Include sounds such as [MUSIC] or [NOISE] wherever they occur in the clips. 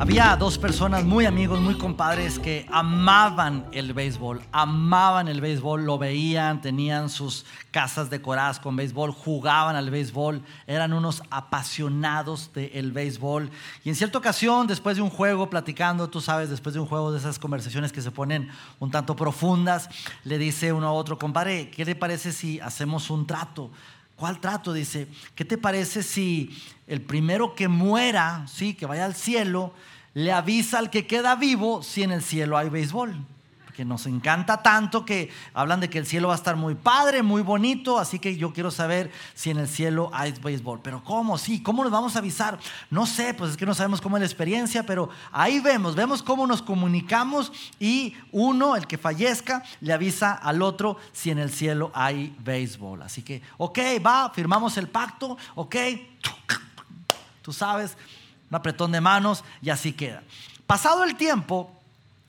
Había dos personas muy amigos, muy compadres que amaban el béisbol, amaban el béisbol, lo veían, tenían sus casas decoradas con béisbol, jugaban al béisbol, eran unos apasionados del béisbol. Y en cierta ocasión, después de un juego, platicando, tú sabes, después de un juego de esas conversaciones que se ponen un tanto profundas, le dice uno a otro, compadre, ¿qué le parece si hacemos un trato? ¿Cuál trato? Dice, ¿qué te parece si el primero que muera, sí, que vaya al cielo, le avisa al que queda vivo si en el cielo hay béisbol? Que nos encanta tanto que hablan de que el cielo va a estar muy padre, muy bonito, así que yo quiero saber si en el cielo hay béisbol. Pero ¿cómo? Sí, ¿cómo nos vamos a avisar? No sé, pues es que no sabemos cómo es la experiencia, pero ahí vemos, vemos cómo nos comunicamos y uno, el que fallezca, le avisa al otro si en el cielo hay béisbol. Así que, ok, va, firmamos el pacto, ok, tú sabes, un apretón de manos y así queda. Pasado el tiempo,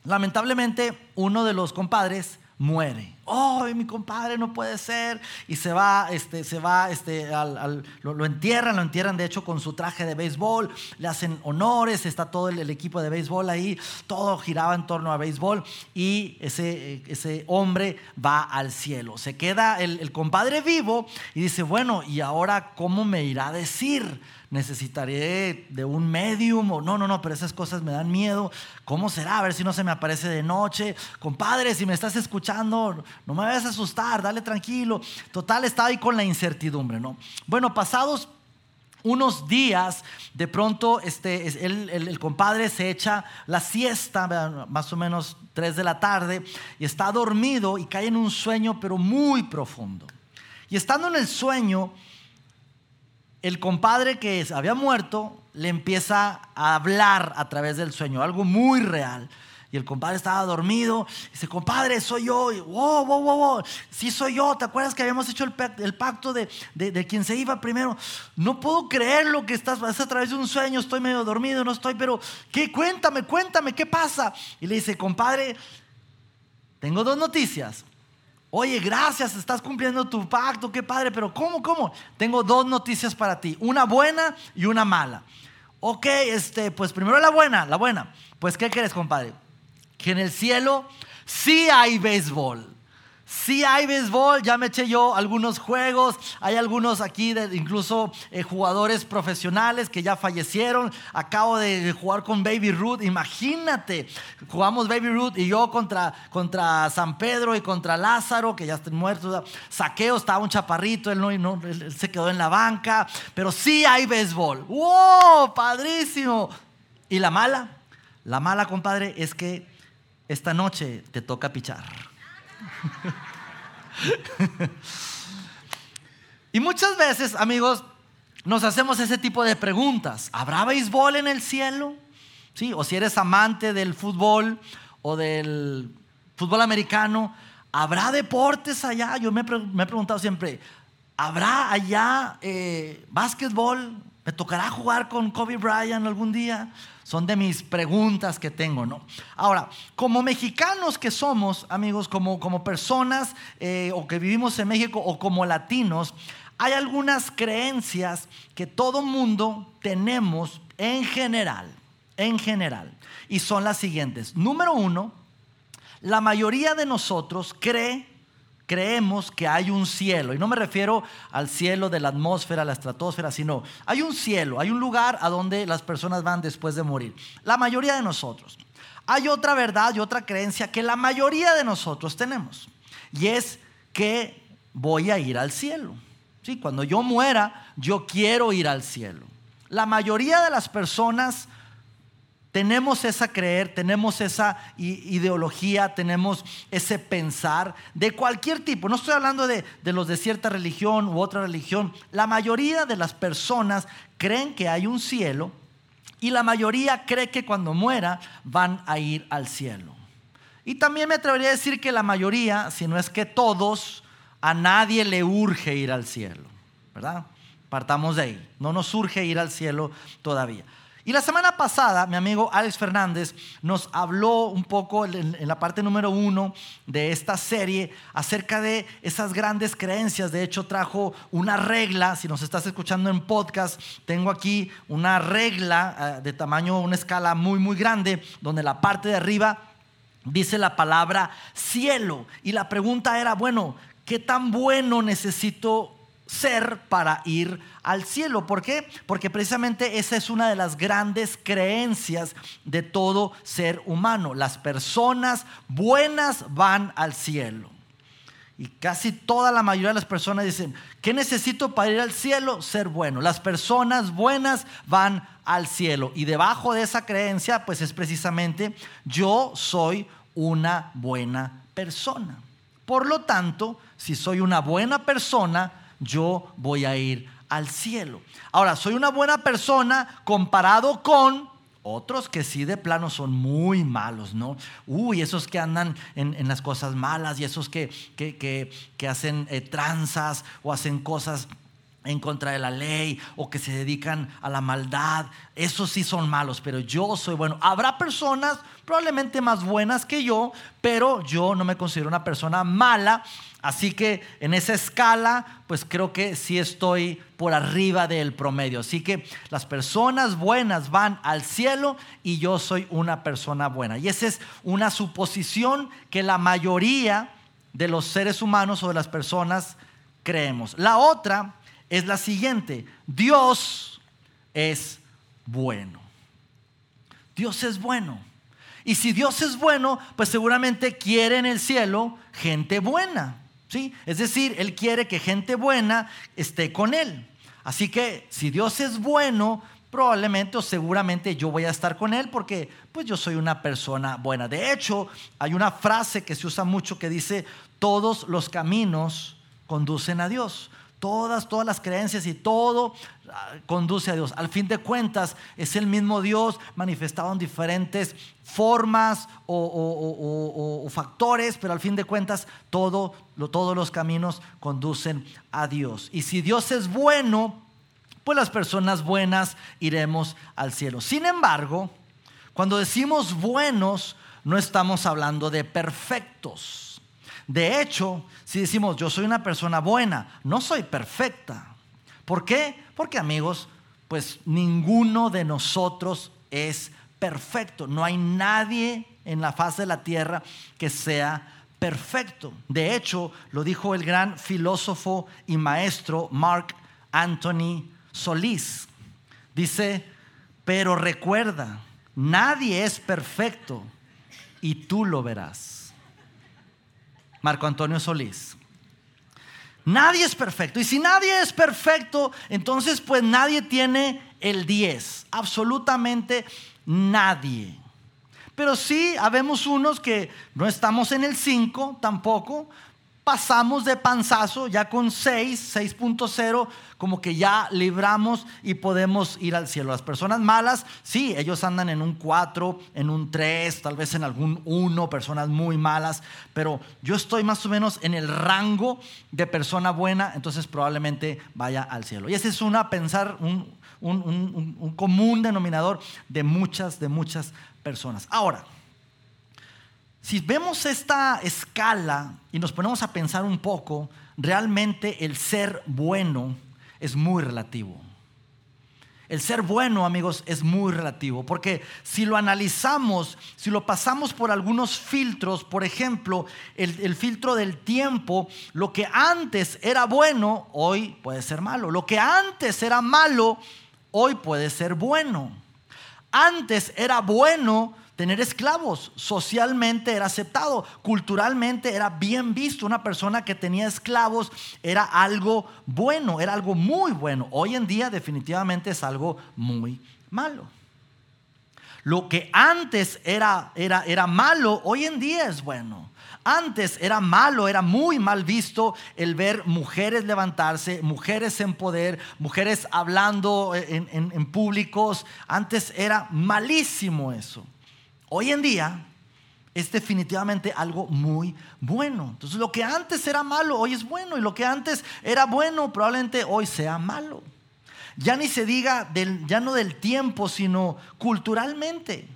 lamentablemente uno de los compadres muere. Oh, mi compadre no puede ser. Y se va, este, se va, este, al, lo, entierran, lo entierran de hecho con su traje de béisbol, le hacen honores, está todo el, equipo de béisbol ahí, todo giraba en torno a béisbol y ese, ese hombre va al cielo. Se queda el, el compadre vivo y dice, bueno, ¿y ahora cómo me irá a decir? Necesitaré de un medium o no, no, no, pero esas cosas me dan miedo. ¿Cómo será? A ver si no se me aparece de noche. Compadre, si me estás escuchando, no me vayas a asustar, dale tranquilo. Total, estaba ahí con la incertidumbre, ¿no? Bueno, pasados unos días, de pronto este, el, el, compadre se echa la siesta, más o menos 3 de la tarde, y está dormido y cae en un sueño, pero muy profundo. Y estando en el sueño, el compadre que había muerto le empieza a hablar a través del sueño, algo muy real. Y el compadre estaba dormido. Dice, compadre, soy yo. Y, wow, wow, wow, wow. Sí, soy yo. ¿Te acuerdas que habíamos hecho el, pacto de, de, quien se iba primero? No puedo creer lo que estás. Es a través de un sueño. Estoy medio dormido, no estoy, pero ¿qué? Cuéntame, cuéntame, ¿qué pasa? Y le dice, compadre, tengo dos noticias. Oye, gracias, estás cumpliendo tu pacto, qué padre, pero ¿cómo, cómo? Tengo dos noticias para ti, una buena y una mala. Ok, este, pues primero la buena, la buena. Pues, ¿qué quieres, compadre? Que en el cielo sí hay béisbol. Sí hay béisbol, ya me eché yo algunos juegos, hay algunos aquí, incluso eh, jugadores profesionales que ya fallecieron. Acabo de jugar con Baby Ruth, imagínate, jugamos Baby Ruth y yo contra, contra San Pedro y contra Lázaro, que ya están muertos. Saqueo estaba un chaparrito, él, no, él se quedó en la banca, pero sí hay béisbol. ¡Wow! Padrísimo. ¿Y la mala? La mala, compadre, es que esta noche te toca pichar. [LAUGHS] y muchas veces, amigos, nos hacemos ese tipo de preguntas. ¿Habrá béisbol en el cielo? ¿Sí? O si eres amante del fútbol o del fútbol americano, ¿habrá deportes allá? Yo me, he preguntado siempre, ¿habrá allá eh, básquetbol? ¿Me tocará jugar con Kobe Bryant algún día? Son de mis preguntas que tengo, ¿no? Ahora, como mexicanos que somos, amigos, como, como personas eh, o que vivimos en México o como latinos, hay algunas creencias que todo mundo tenemos en general, en general. Y son las siguientes. Número uno, la mayoría de nosotros cree creemos que hay un cielo. Y no me refiero al cielo de la atmósfera, la estratosfera, sino hay un cielo, hay un lugar a donde las personas van después de morir. La mayoría de nosotros. Hay otra verdad y otra creencia que la mayoría de nosotros tenemos. Y es que voy a ir al cielo. ¿Sí? Cuando yo muera, yo quiero ir al cielo. La mayoría de las personas tenemos esa creer, tenemos esa ideología, tenemos ese pensar de cualquier tipo. No estoy hablando de, los de cierta religión u otra religión. La mayoría de las personas creen que hay un cielo y la mayoría cree que cuando muera van a ir al cielo. Y también me atrevería a decir que la mayoría, si no es que todos, a nadie le urge ir al cielo. ¿Verdad? Partamos de ahí. No nos urge ir al cielo todavía. Y la semana pasada, mi amigo Alex Fernández nos habló un poco en, la parte número uno de esta serie acerca de esas grandes creencias. De hecho, trajo una regla, si nos estás escuchando en podcast, tengo aquí una regla eh, de tamaño, una escala muy, muy grande, donde la parte de arriba dice la palabra cielo. Y la pregunta era, bueno, ¿qué tan bueno necesito ser para ir al cielo. ¿Por qué? Porque precisamente esa es una de las grandes creencias de todo ser humano. Las personas buenas van al cielo. Y casi toda la mayoría de las personas dicen, ¿qué necesito para ir al cielo? Ser bueno. Las personas buenas van al cielo. Y debajo de esa creencia, pues es precisamente, yo soy una buena persona. Por lo tanto, si soy una buena persona, yo voy a ir al cielo. Ahora, soy una buena persona comparado con otros que sí de plano son muy malos, ¿no? Uy, esos que andan en, las cosas malas y esos que, que, hacen eh, tranzas o hacen cosas en contra de la ley o que se dedican a la maldad, esos sí son malos, pero yo soy bueno. Habrá personas probablemente más buenas que yo, pero yo no me considero una persona mala, así que en esa escala, pues creo que sí estoy por arriba del promedio. Así que las personas buenas van al cielo y yo soy una persona buena. Y esa es una suposición que la mayoría de los seres humanos o de las personas creemos. La otra es la siguiente. Dios es bueno. Dios es bueno. Y si Dios es bueno, pues seguramente quiere en el cielo gente buena. ¿sí? Es decir, Él quiere que gente buena esté con Él. Así que si Dios es bueno, probablemente o seguramente yo voy a estar con Él porque pues yo soy una persona buena. De hecho, hay una frase que se usa mucho que dice, todos los caminos conducen a Dios. Todas, todas las creencias y todo ah, conduce a Dios. Al fin de cuentas, es el mismo Dios manifestado en diferentes formas o, factores, pero al fin de cuentas, todo, todos los caminos conducen a Dios. Y si Dios es bueno, pues las personas buenas iremos al cielo. Sin embargo, cuando decimos buenos, no estamos hablando de perfectos. De hecho, si decimos yo soy una persona buena, no soy perfecta. ¿Por qué? Porque amigos, pues ninguno de nosotros es perfecto. No hay nadie en la faz de la tierra que sea perfecto. De hecho, lo dijo el gran filósofo y maestro Mark Anthony Solís. Dice, pero recuerda, nadie es perfecto y tú lo verás. Marco Antonio Solís. Nadie es perfecto. Y si nadie es perfecto, entonces pues nadie tiene el 10. Absolutamente nadie. Pero sí, habemos unos que no estamos en el 5 tampoco, pasamos de panzazo, ya con 6, 6.0, como que ya libramos y podemos ir al cielo. Las personas malas, sí, ellos andan en un 4, en un 3, tal vez en algún 1, personas muy malas, pero yo estoy más o menos en el rango de persona buena, entonces probablemente vaya al cielo. Y ese es una pensar, un, un común denominador de muchas, de muchas personas. Ahora, si vemos esta escala y nos ponemos a pensar un poco, realmente el ser bueno es muy relativo. El ser bueno, amigos, es muy relativo, porque si lo analizamos, si lo pasamos por algunos filtros, por ejemplo, el, filtro del tiempo, lo que antes era bueno, hoy puede ser malo. Lo que antes era malo, hoy puede ser bueno. Antes era bueno tener esclavos. Socialmente era aceptado, culturalmente era bien visto. Una persona que tenía esclavos era algo bueno, era algo muy bueno. Hoy en día definitivamente es algo muy malo. Lo que antes era, era, era malo, hoy en día es bueno. Antes era malo, era muy mal visto el ver mujeres levantarse, mujeres en poder, mujeres hablando en, en públicos. Antes era malísimo eso. Hoy en día es definitivamente algo muy bueno. Entonces lo que antes era malo, hoy es bueno. Y lo que antes era bueno, probablemente hoy sea malo. Ya ni se diga del, ya no del tiempo, sino culturalmente.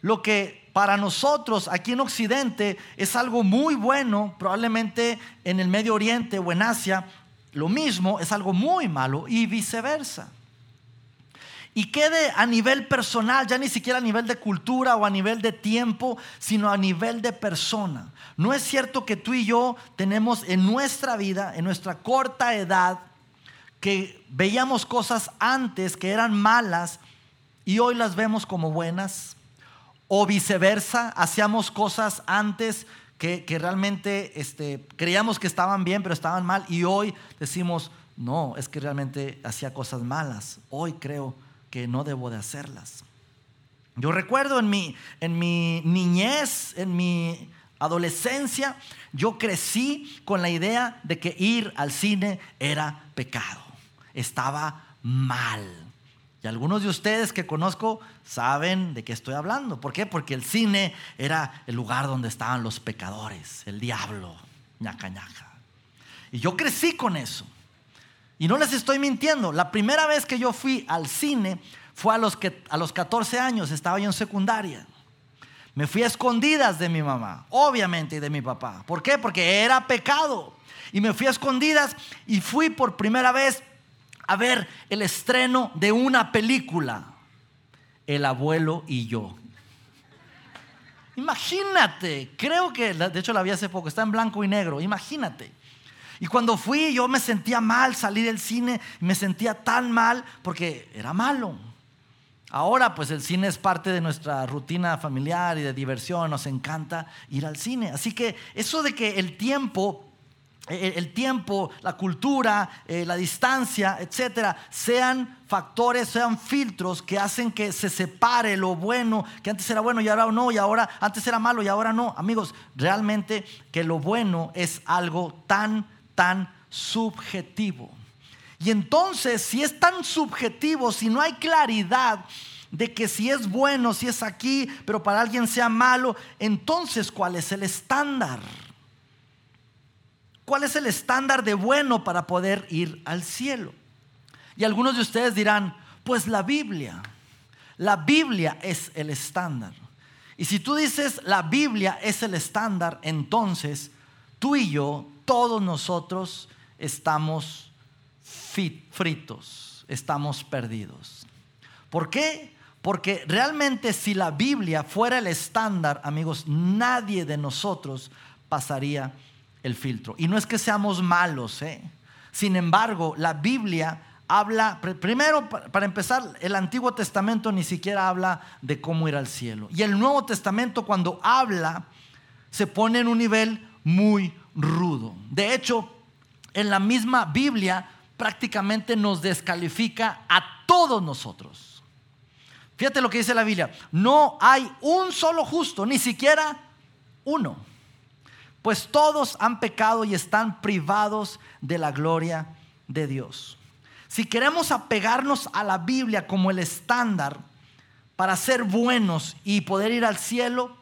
Lo que para nosotros aquí en Occidente es algo muy bueno, probablemente en el Medio Oriente o en Asia, lo mismo es algo muy malo y viceversa. Y quede a nivel personal, ya ni siquiera a nivel de cultura o a nivel de tiempo, sino a nivel de persona. No es cierto que tú y yo tenemos en nuestra vida, en nuestra corta edad, que veíamos cosas antes que eran malas y hoy las vemos como buenas. O viceversa, hacíamos cosas antes que, realmente este, creíamos que estaban bien, pero estaban mal. Y hoy decimos, no, es que realmente hacía cosas malas. Hoy creo que no debo de hacerlas. Yo recuerdo en mi, en mi niñez, en mi adolescencia, yo crecí con la idea de que ir al cine era pecado, estaba mal. Y algunos de ustedes que conozco saben de qué estoy hablando. ¿Por qué? Porque el cine era el lugar donde estaban los pecadores, el diablo, ñaca ñaca. Y yo crecí con eso. Y no les estoy mintiendo. La primera vez que yo fui al cine fue a los, que, a los 14 años, estaba yo en secundaria. Me fui a escondidas de mi mamá, obviamente, y de mi papá. ¿Por qué? Porque era pecado. Y me fui a escondidas y fui por primera vez a ver el estreno de una película, El abuelo y yo. Imagínate, creo que, de hecho la vi hace poco, está en blanco y negro, imagínate. Y cuando fui yo me sentía mal, salí del cine me sentía tan mal porque era malo. Ahora pues el cine es parte de nuestra rutina familiar y de diversión, nos encanta ir al cine. Así que eso de que el tiempo el tiempo, la cultura, eh, la distancia, etcétera, sean factores, sean filtros que hacen que se separe lo bueno, que antes era bueno y ahora no, y ahora antes era malo y ahora no. Amigos, realmente que lo bueno es algo tan tan subjetivo. Y entonces, si es tan subjetivo, si no hay claridad de que si es bueno, si es aquí, pero para alguien sea malo, entonces, ¿cuál es el estándar? ¿Cuál es el estándar de bueno para poder ir al cielo? Y algunos de ustedes dirán, pues la Biblia. La Biblia es el estándar. Y si tú dices la Biblia es el estándar, entonces tú y yo todos nosotros estamos fritos, estamos perdidos. ¿Por qué? Porque realmente si la Biblia fuera el estándar, amigos, nadie de nosotros pasaría el filtro. Y no es que seamos malos, ¿eh? Sin embargo, la Biblia habla, primero, para empezar, el Antiguo Testamento ni siquiera habla de cómo ir al cielo. Y el Nuevo Testamento cuando habla, se pone en un nivel muy, rudo. De hecho, en la misma Biblia prácticamente nos descalifica a todos nosotros. Fíjate lo que dice la Biblia. No hay un solo justo, ni siquiera uno. Pues todos han pecado y están privados de la gloria de Dios. Si queremos apegarnos a la Biblia como el estándar para ser buenos y poder ir al cielo,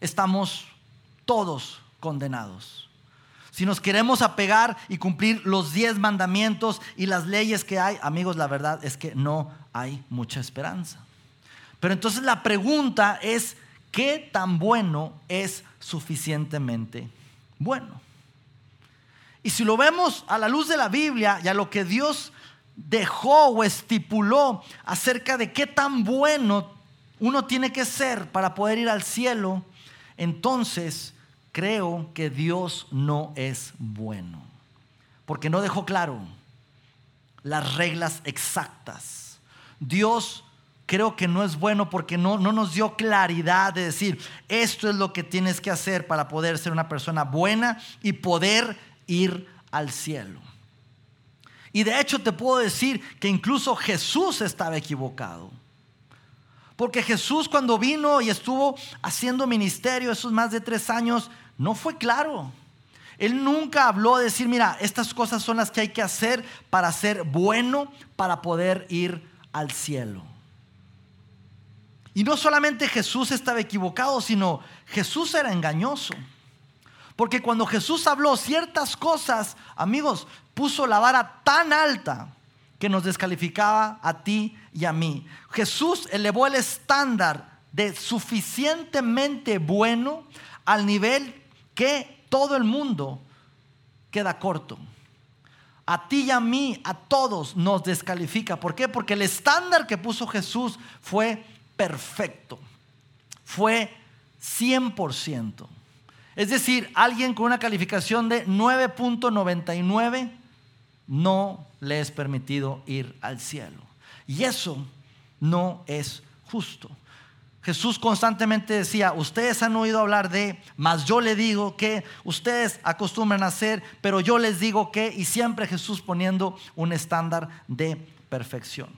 estamos todos condenados. Si nos queremos apegar y cumplir los diez mandamientos y las leyes que hay, amigos, la verdad es que no hay mucha esperanza. Pero entonces la pregunta es, ¿qué tan bueno es suficientemente bueno? Y si lo vemos a la luz de la Biblia y a lo que Dios dejó o estipuló acerca de qué tan bueno uno tiene que ser para poder ir al cielo, entonces creo que Dios no es bueno, porque no dejó claro las reglas exactas. Dios creo que no es bueno porque no, no nos dio claridad de decir, esto es lo que tienes que hacer para poder ser una persona buena y poder ir al cielo. Y de hecho te puedo decir que incluso Jesús estaba equivocado. Porque Jesús cuando vino y estuvo haciendo ministerio esos más de tres años, no fue claro. Él nunca habló de decir, mira, estas cosas son las que hay que hacer para ser bueno, para poder ir al cielo. Y no solamente Jesús estaba equivocado, sino Jesús era engañoso. Porque cuando Jesús habló ciertas cosas, amigos, puso la vara tan alta que nos descalificaba a ti y a mí. Jesús elevó el estándar de suficientemente bueno al nivel que todo el mundo queda corto. A ti y a mí, a todos nos descalifica. ¿Por qué? Porque el estándar que puso Jesús fue perfecto. Fue 100%. Es decir, alguien con una calificación de 9.99 no le es permitido ir al cielo. Y eso no es justo. Jesús constantemente decía, ustedes han oído hablar de, mas yo le digo que ustedes acostumbran a hacer, pero yo les digo que, y siempre Jesús poniendo un estándar de perfección.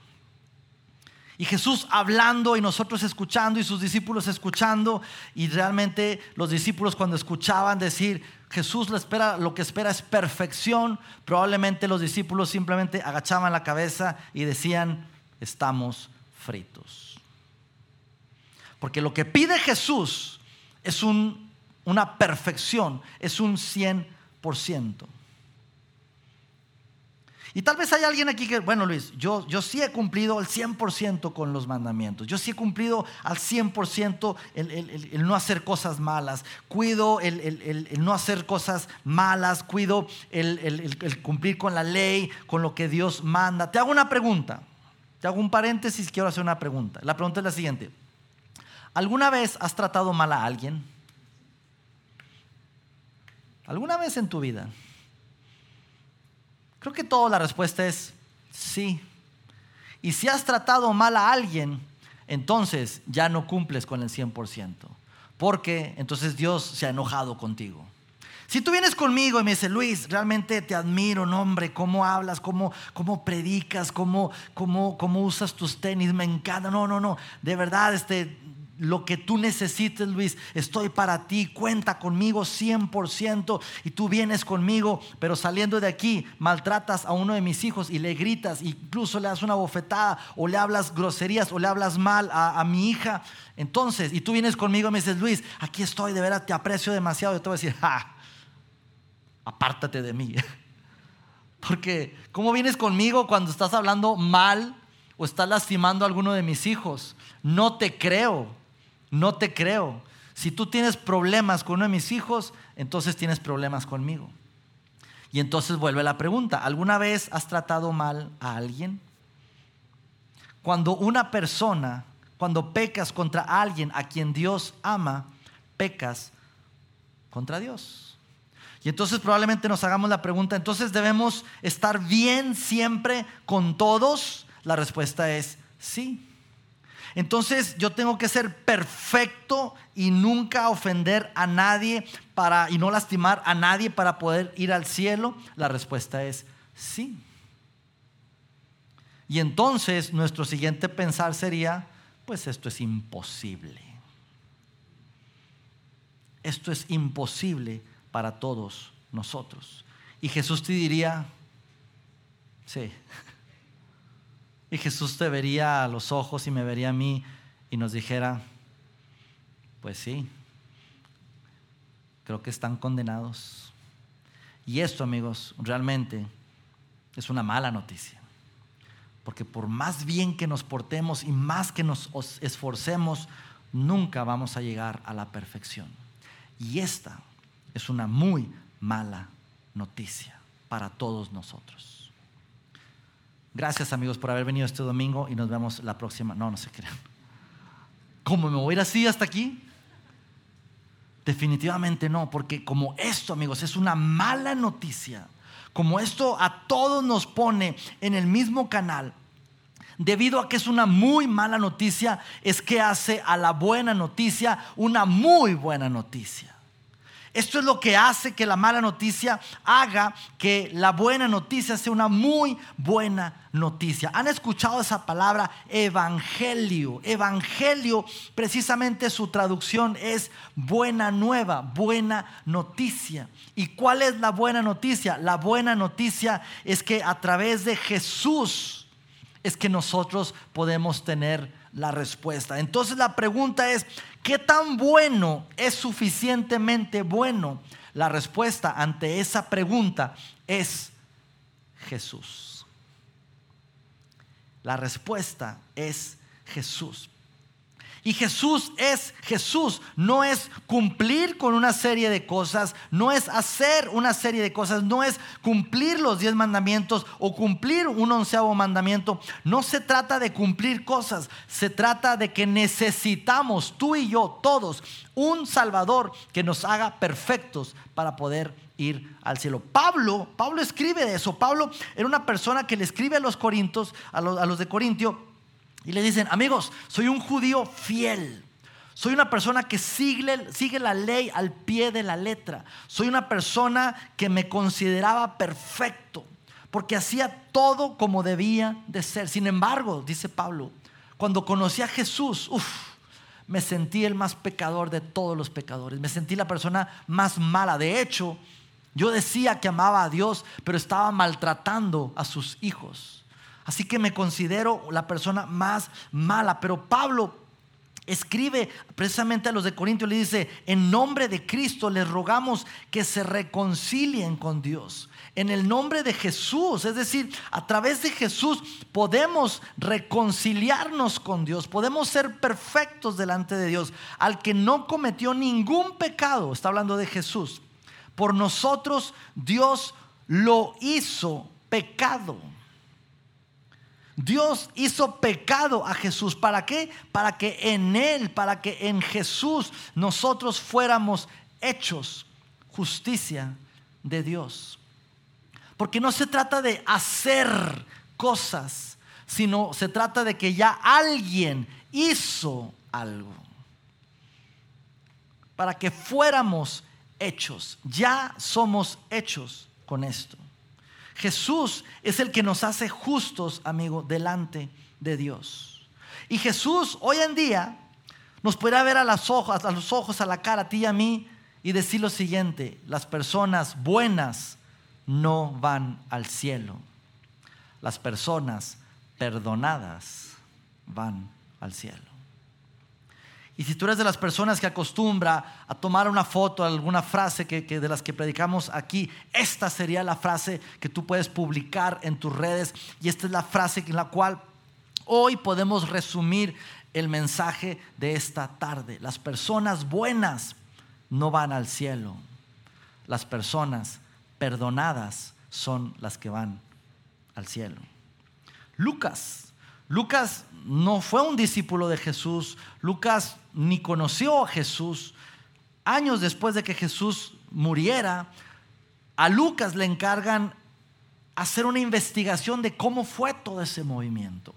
Y Jesús hablando y nosotros escuchando y sus discípulos escuchando, y realmente los discípulos cuando escuchaban decir, Jesús lo, espera, lo que espera es perfección, probablemente los discípulos simplemente agachaban la cabeza y decían, estamos fritos. Porque lo que pide Jesús es una perfección, es un 100%. Y tal vez hay alguien aquí que, bueno Luis, yo, yo sí he cumplido al 100% con los mandamientos, yo sí he cumplido al 100% el, el, no hacer cosas malas, cuido el, no hacer cosas malas, cuido el cumplir con la ley, con lo que Dios manda. Te hago una pregunta, te hago un paréntesis, quiero hacer una pregunta. La pregunta es la siguiente. ¿Alguna vez has tratado mal a alguien? ¿Alguna vez en tu vida? Creo que toda la respuesta es sí. Y si has tratado mal a alguien, entonces ya no cumples con el 100%. Porque entonces Dios se ha enojado contigo. Si tú vienes conmigo y me dices, Luis, realmente te admiro, hombre, cómo hablas, cómo, cómo predicas, cómo, cómo, cómo usas tus tenis, me encanta. No, no, no, de verdad, este, lo que tú necesites, Luis, estoy para ti, cuenta conmigo 100% y tú vienes conmigo, pero saliendo de aquí maltratas a uno de mis hijos y le gritas, incluso le das una bofetada o le hablas groserías o le hablas mal a, mi hija. Entonces, y tú vienes conmigo y me dices, Luis, aquí estoy, de verdad te aprecio demasiado. Yo te voy a decir, apártate de mí. [LAUGHS] Porque, ¿cómo vienes conmigo cuando estás hablando mal o estás lastimando a alguno de mis hijos? No te creo no te creo. Si tú tienes problemas con uno de mis hijos, entonces tienes problemas conmigo. Y entonces vuelve la pregunta, ¿alguna vez has tratado mal a alguien? Cuando una persona, cuando pecas contra alguien a quien Dios ama, pecas contra Dios. Y entonces probablemente nos hagamos la pregunta, entonces debemos estar bien siempre con todos. La respuesta es sí. Entonces yo tengo que ser perfecto y nunca ofender a nadie para y no lastimar a nadie para poder ir al cielo. La respuesta es sí. Y entonces nuestro siguiente pensar sería, pues esto es imposible. Esto es imposible para todos nosotros. Y Jesús te diría, sí, y Jesús te vería a los ojos y me vería a mí y nos dijera, pues sí, creo que están condenados. Y esto, amigos, realmente es una mala noticia. Porque por más bien que nos portemos y más que nos esforcemos, nunca vamos a llegar a la perfección. Y esta es una muy mala noticia para todos nosotros. Gracias amigos por haber venido este domingo y nos vemos la próxima. No, no se crean. ¿Cómo me voy a ir así hasta aquí? Definitivamente no, porque como esto amigos es una mala noticia, como esto a todos nos pone en el mismo canal, debido a que es una muy mala noticia, es que hace a la buena noticia una muy buena noticia. Esto es lo que hace que la mala noticia haga que la buena noticia sea una muy buena noticia. ¿Han escuchado esa palabra evangelio? Evangelio, precisamente su traducción es buena nueva, buena noticia. ¿Y cuál es la buena noticia? La buena noticia es que a través de Jesús es que nosotros podemos tener la respuesta. Entonces la pregunta es, ¿qué tan bueno es suficientemente bueno? La respuesta ante esa pregunta es Jesús. La respuesta es Jesús. Y Jesús es Jesús, no es cumplir con una serie de cosas, no es hacer una serie de cosas, no es cumplir los diez mandamientos o cumplir un onceavo mandamiento. No se trata de cumplir cosas, se trata de que necesitamos, tú y yo, todos, un Salvador que nos haga perfectos para poder ir al cielo. Pablo, Pablo escribe de eso. Pablo era una persona que le escribe a los corintios, a los, a los de Corintio, y le dicen, amigos, soy un judío fiel. Soy una persona que sigue, la ley al pie de la letra. Soy una persona que me consideraba perfecto, porque hacía todo como debía de ser. Sin embargo, dice Pablo, cuando conocí a Jesús, me sentí el más pecador de todos los pecadores. Me sentí la persona más mala. De hecho, yo decía que amaba a Dios, pero estaba maltratando a sus hijos. Así que me considero la persona más mala. Pero Pablo escribe precisamente a los de Corintios, le dice, en nombre de Cristo les rogamos que se reconcilien con Dios. En el nombre de Jesús, es decir, a través de Jesús podemos reconciliarnos con Dios, podemos ser perfectos delante de Dios. Al que no cometió ningún pecado, está hablando de Jesús, por nosotros Dios lo hizo pecado Dios hizo pecado a Jesús. ¿Para qué? Para que en Él, para que en Jesús nosotros fuéramos hechos justicia de Dios. Porque no se trata de hacer cosas, sino se trata de que ya alguien hizo algo. Para que fuéramos hechos. Ya somos hechos con esto. Jesús es el que nos hace justos, amigo, delante de Dios. Y Jesús hoy en día nos puede ver a, las ojos, a los ojos, a la cara, a ti y a mí, y decir lo siguiente, las personas buenas no van al cielo. Las personas perdonadas van al cielo. Y si tú eres de las personas que acostumbra a tomar una foto, alguna frase que, de las que predicamos aquí, esta sería la frase que tú puedes publicar en tus redes. Y esta es la frase en la cual hoy podemos resumir el mensaje de esta tarde. Las personas buenas no van al cielo. Las personas perdonadas son las que van al cielo. Lucas Lucas no fue un discípulo de Jesús, Lucas ni conoció a Jesús. Años después de que Jesús muriera, a Lucas le encargan hacer una investigación de cómo fue todo ese movimiento.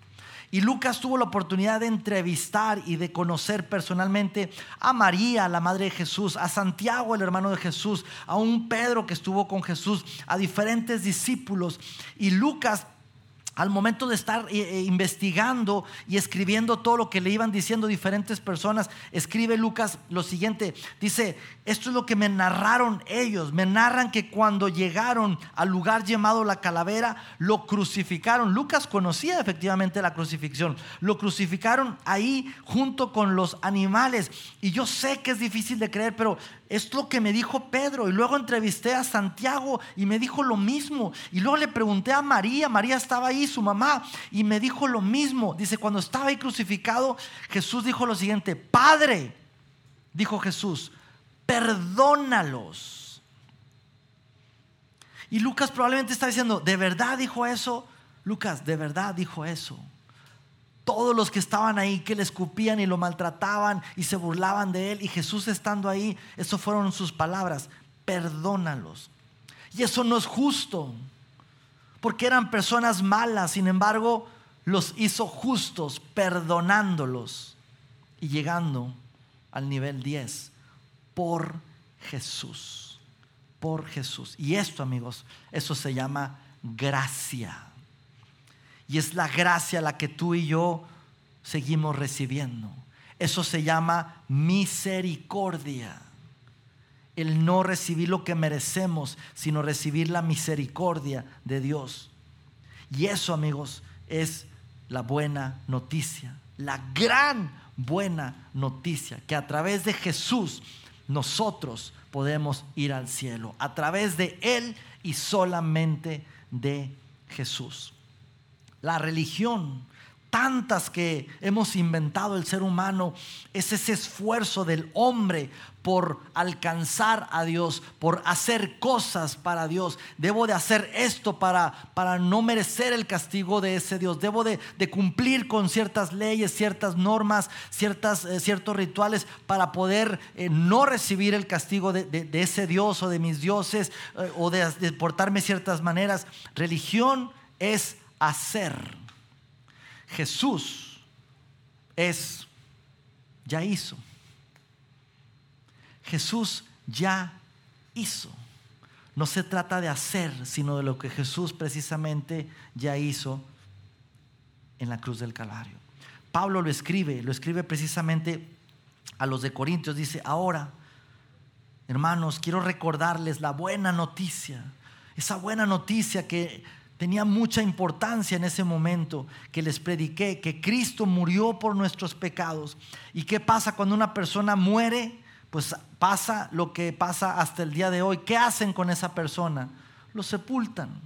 Y Lucas tuvo la oportunidad de entrevistar y de conocer personalmente a María, la madre de Jesús, a Santiago, el hermano de Jesús, a un Pedro que estuvo con Jesús, a diferentes discípulos. Y Lucas al momento de estar eh, eh, investigando y escribiendo todo lo que le iban diciendo diferentes personas, escribe Lucas lo siguiente, dice, esto es lo que me narraron ellos, me narran que cuando llegaron al lugar llamado la calavera, lo crucificaron. Lucas conocía efectivamente la crucifixión, lo crucificaron ahí junto con los animales. Y yo sé que es difícil de creer, pero es lo que me dijo Pedro. Y luego entrevisté a Santiago y me dijo lo mismo. Y luego le pregunté a María, María estaba ahí, su mamá, y me dijo lo mismo. Dice, cuando estaba ahí crucificado, Jesús dijo lo siguiente, Padre, dijo Jesús, perdónalos. Y Lucas probablemente está diciendo, ¿de verdad dijo eso? Lucas, ¿de verdad dijo eso? Todos los que estaban ahí, que le escupían y lo maltrataban y se burlaban de él. Y Jesús estando ahí, eso fueron sus palabras, perdónalos. Y eso no es justo, porque eran personas malas, sin embargo, los hizo justos, perdonándolos y llegando al nivel 10 por Jesús, por Jesús. Y esto, amigos, eso se llama gracia. Y es la gracia la que tú y yo seguimos recibiendo. Eso se llama misericordia. El no recibir lo que merecemos, sino recibir la misericordia de Dios. Y eso, amigos, es la buena noticia. La gran buena noticia. Que a través de Jesús nosotros podemos ir al cielo. A través de Él y solamente de Jesús. La religión, tantas que hemos inventado el ser humano, es ese esfuerzo del hombre por alcanzar a Dios, por hacer cosas para Dios. Debo de hacer esto para, para no merecer el castigo de ese Dios. Debo de, cumplir con ciertas leyes, ciertas normas, ciertas, eh, ciertos rituales para poder eh, no recibir el castigo de, ese Dios o de mis dioses eh, o de, de ciertas maneras. Religión es hacer. Jesús es, ya hizo. Jesús ya hizo. No se trata de hacer, sino de lo que Jesús precisamente ya hizo en la cruz del Calvario. Pablo lo escribe, lo escribe precisamente a los de Corintios. Dice, ahora, hermanos, quiero recordarles la buena noticia, esa buena noticia que tenía mucha importancia en ese momento que les prediqué, que Cristo murió por nuestros pecados. ¿Y qué pasa cuando una persona muere? Pues pasa lo que pasa hasta el día de hoy. ¿Qué hacen con esa persona? Lo sepultan.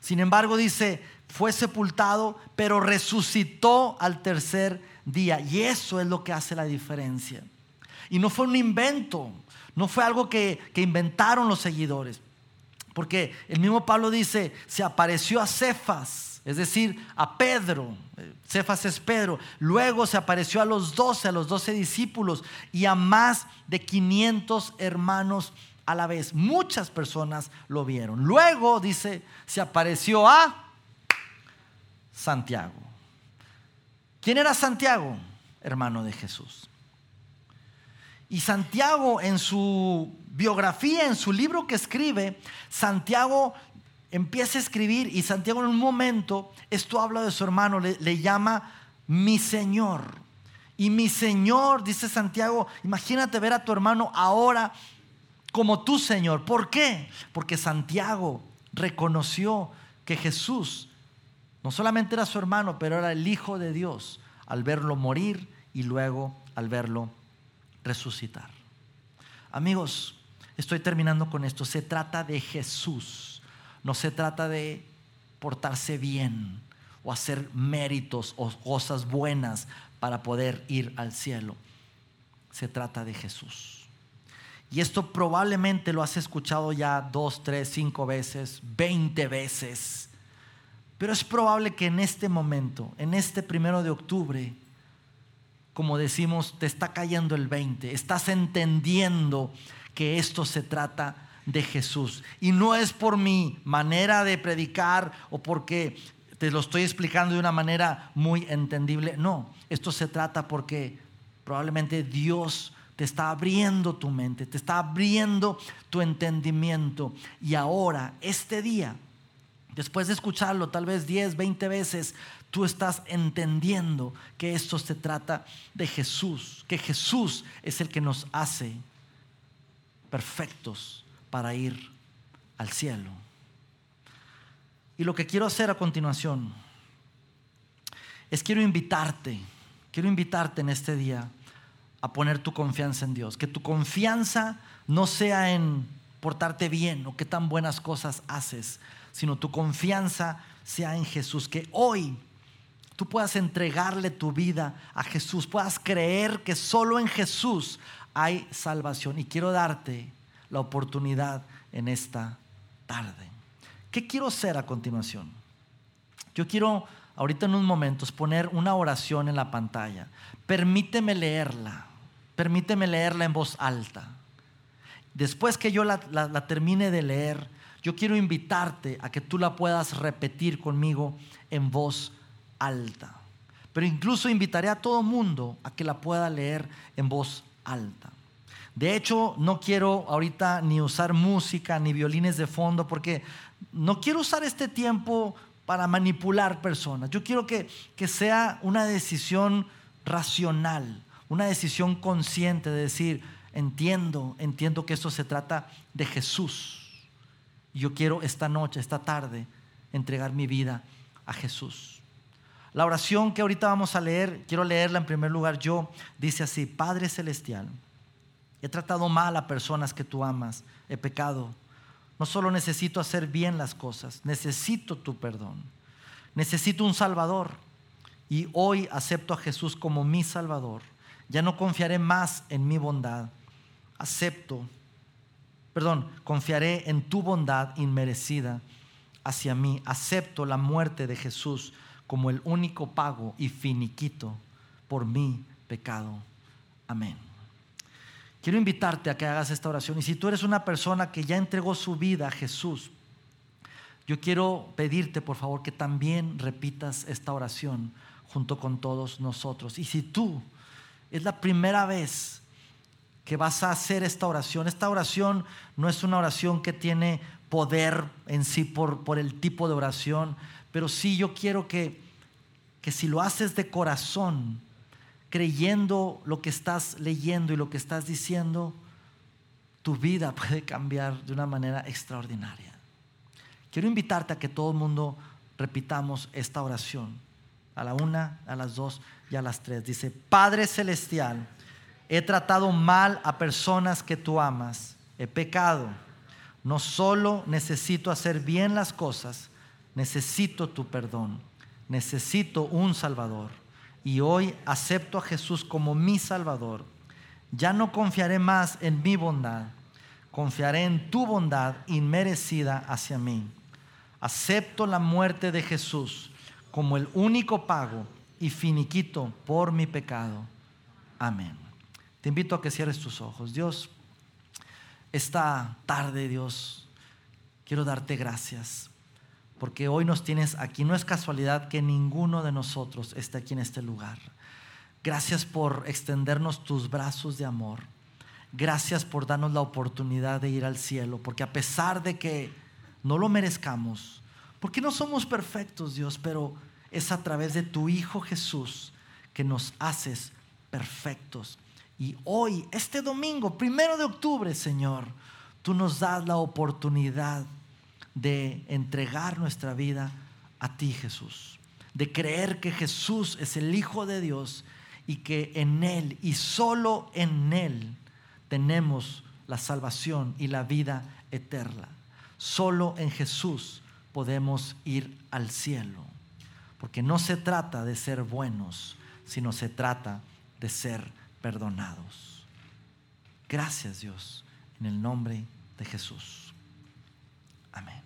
Sin embargo, dice, fue sepultado, pero resucitó al tercer día. Y eso es lo que hace la diferencia. Y no fue un invento, no fue algo que, que inventaron los seguidores. Porque el mismo Pablo dice, se apareció a Cefas, es decir, a Pedro. Cefas es Pedro. Luego se apareció a los doce, a los doce discípulos y a más de 500 hermanos a la vez. Muchas personas lo vieron. Luego, dice, se apareció a Santiago. ¿Quién era Santiago? Hermano de Jesús. Y Santiago en su biografía, en su libro que escribe, Santiago empieza a escribir y Santiago en un momento, esto habla de su hermano, le, llama mi Señor. Y mi Señor, dice Santiago, imagínate ver a tu hermano ahora como tu Señor. ¿Por qué? Porque Santiago reconoció que Jesús no solamente era su hermano, pero era el Hijo de Dios al verlo morir y luego al verlo resucitar. Amigos, estoy terminando con esto. Se trata de Jesús. No se trata de portarse bien o hacer méritos o cosas buenas para poder ir al cielo. Se trata de Jesús. Y esto probablemente lo has escuchado ya dos, tres, cinco veces, veinte veces. Pero es probable que en este momento, en este primero de octubre, como decimos, te está cayendo el 20, estás entendiendo que esto se trata de Jesús. Y no es por mi manera de predicar o porque te lo estoy explicando de una manera muy entendible. No, esto se trata porque probablemente Dios te está abriendo tu mente, te está abriendo tu entendimiento. Y ahora, este día, después de escucharlo tal vez 10, 20 veces, tú estás entendiendo que esto se trata de Jesús, que Jesús es el que nos hace perfectos para ir al cielo. Y lo que quiero hacer a continuación es quiero invitarte, quiero invitarte en este día a poner tu confianza en Dios, que tu confianza no sea en portarte bien o qué tan buenas cosas haces, sino tu confianza sea en Jesús, que hoy tú puedas entregarle tu vida a Jesús, puedas creer que solo en Jesús hay salvación. Y quiero darte la oportunidad en esta tarde. ¿Qué quiero hacer a continuación? Yo quiero ahorita en unos momentos poner una oración en la pantalla. Permíteme leerla, permíteme leerla en voz alta. Después que yo la, la termine de leer, yo quiero invitarte a que tú la puedas repetir conmigo en voz alta. Pero incluso invitaré a todo mundo a que la pueda leer en voz alta. De hecho, no quiero ahorita ni usar música ni violines de fondo porque no quiero usar este tiempo para manipular personas. Yo quiero que, que sea una decisión racional, una decisión consciente de decir, entiendo, entiendo que esto se trata de Jesús. Yo quiero esta noche, esta tarde, entregar mi vida a Jesús. La oración que ahorita vamos a leer, quiero leerla en primer lugar yo, dice así, Padre Celestial, he tratado mal a personas que tú amas, he pecado. No solo necesito hacer bien las cosas, necesito tu perdón. Necesito un Salvador. y hoy acepto a Jesús como mi Salvador. Ya no confiaré más en mi bondad. Acepto, perdón, confiaré en tu bondad inmerecida hacia mí. Acepto la muerte de Jesús como el único pago y finiquito por mi pecado. Amén. Quiero invitarte a que hagas esta oración. Y si tú eres una persona que ya entregó su vida a Jesús, yo quiero pedirte, por favor, que también repitas esta oración junto con todos nosotros. Y si tú es la primera vez que vas a hacer esta oración, esta oración no es una oración que tiene poder en sí por, por el tipo de oración, pero sí yo quiero que, que si lo haces de corazón, creyendo lo que estás leyendo y lo que estás diciendo, tu vida [LAUGHS] puede cambiar de una manera extraordinaria. Quiero invitarte a que todo el mundo repitamos esta oración. A la una, a las dos y a las tres. Dice, Padre Celestial, he tratado mal a personas que tú amas. He pecado. No solo necesito hacer bien las cosas, necesito tu perdón. Necesito un Salvador y hoy acepto a Jesús como mi Salvador, ya no confiaré más en mi bondad, confiaré en tu bondad inmerecida hacia mí. Acepto la muerte de Jesús como el único pago y finiquito por mi pecado. Amén. Te invito a que cierres tus ojos. Dios, esta tarde, Dios, quiero darte gracias porque hoy nos tienes aquí. No es casualidad que ninguno de nosotros esté aquí en este lugar. Gracias por extendernos tus brazos de amor. Gracias por darnos la oportunidad de ir al cielo, porque a pesar de que no lo merezcamos, porque no somos perfectos, Dios, pero es a través de tu Hijo Jesús que nos haces perfectos. Y hoy, este domingo, primero de octubre, Señor, tú nos das la oportunidad de entregar nuestra vida a ti, Jesús. De creer que Jesús es el Hijo de Dios y que en Él y solo en Él tenemos la salvación y la vida eterna. Solo en Jesús podemos ir al cielo. Porque no se trata de ser buenos, sino se trata de ser perdonados. Gracias Dios, en el nombre de Jesús. Amén.